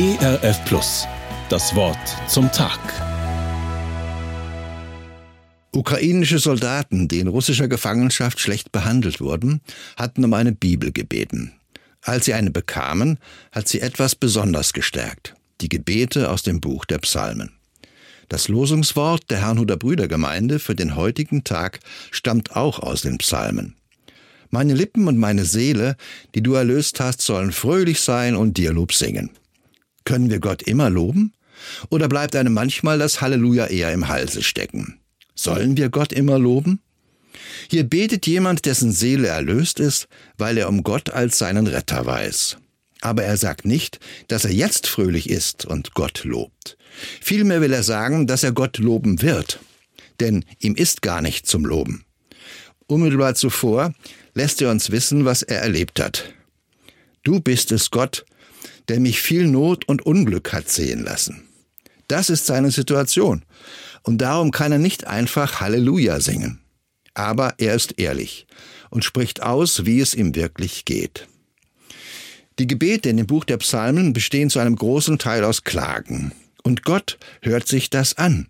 ERF Plus. Das Wort zum Tag. Ukrainische Soldaten, die in russischer Gefangenschaft schlecht behandelt wurden, hatten um eine Bibel gebeten. Als sie eine bekamen, hat sie etwas besonders gestärkt. Die Gebete aus dem Buch der Psalmen. Das Losungswort der Herrnhuter Brüdergemeinde für den heutigen Tag stammt auch aus den Psalmen. Meine Lippen und meine Seele, die du erlöst hast, sollen fröhlich sein und dir Lob singen. Können wir Gott immer loben? Oder bleibt einem manchmal das Halleluja eher im Halse stecken? Sollen wir Gott immer loben? Hier betet jemand, dessen Seele erlöst ist, weil er um Gott als seinen Retter weiß. Aber er sagt nicht, dass er jetzt fröhlich ist und Gott lobt. Vielmehr will er sagen, dass er Gott loben wird. Denn ihm ist gar nicht zum Loben. Unmittelbar zuvor lässt er uns wissen, was er erlebt hat. Du bist es, Gott, der mich viel Not und Unglück hat sehen lassen. Das ist seine Situation. Und darum kann er nicht einfach Halleluja singen. Aber er ist ehrlich und spricht aus, wie es ihm wirklich geht. Die Gebete in dem Buch der Psalmen bestehen zu einem großen Teil aus Klagen. Und Gott hört sich das an.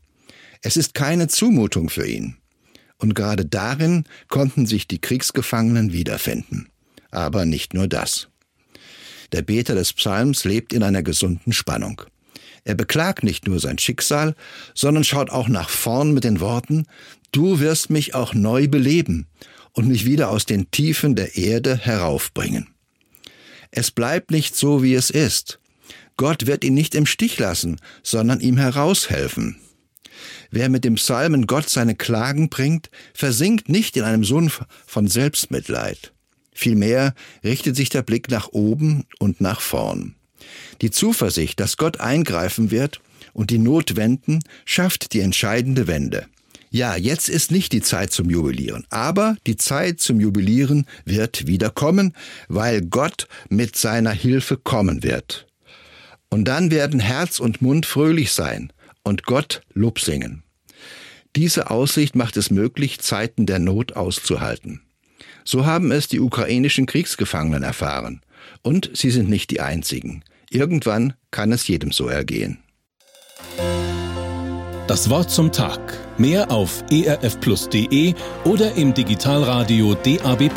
Es ist keine Zumutung für ihn. Und gerade darin konnten sich die Kriegsgefangenen wiederfinden. Aber nicht nur das. Der Beter des Psalms lebt in einer gesunden Spannung. Er beklagt nicht nur sein Schicksal, sondern schaut auch nach vorn mit den Worten, Du wirst mich auch neu beleben und mich wieder aus den Tiefen der Erde heraufbringen. Es bleibt nicht so, wie es ist. Gott wird ihn nicht im Stich lassen, sondern ihm heraushelfen. Wer mit dem Psalmen Gott seine Klagen bringt, versinkt nicht in einem Sumpf von Selbstmitleid. Vielmehr richtet sich der Blick nach oben und nach vorn. Die Zuversicht, dass Gott eingreifen wird und die Not wenden, schafft die entscheidende Wende. Ja, jetzt ist nicht die Zeit zum Jubilieren, aber die Zeit zum Jubilieren wird wieder kommen, weil Gott mit seiner Hilfe kommen wird. Und dann werden Herz und Mund fröhlich sein und Gott Lob singen. Diese Aussicht macht es möglich, Zeiten der Not auszuhalten. So haben es die ukrainischen Kriegsgefangenen erfahren. Und sie sind nicht die einzigen. Irgendwann kann es jedem so ergehen. Das Wort zum Tag. Mehr auf erfplus.de oder im Digitalradio DAB.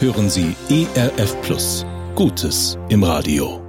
Hören Sie ERF Plus. Gutes im Radio.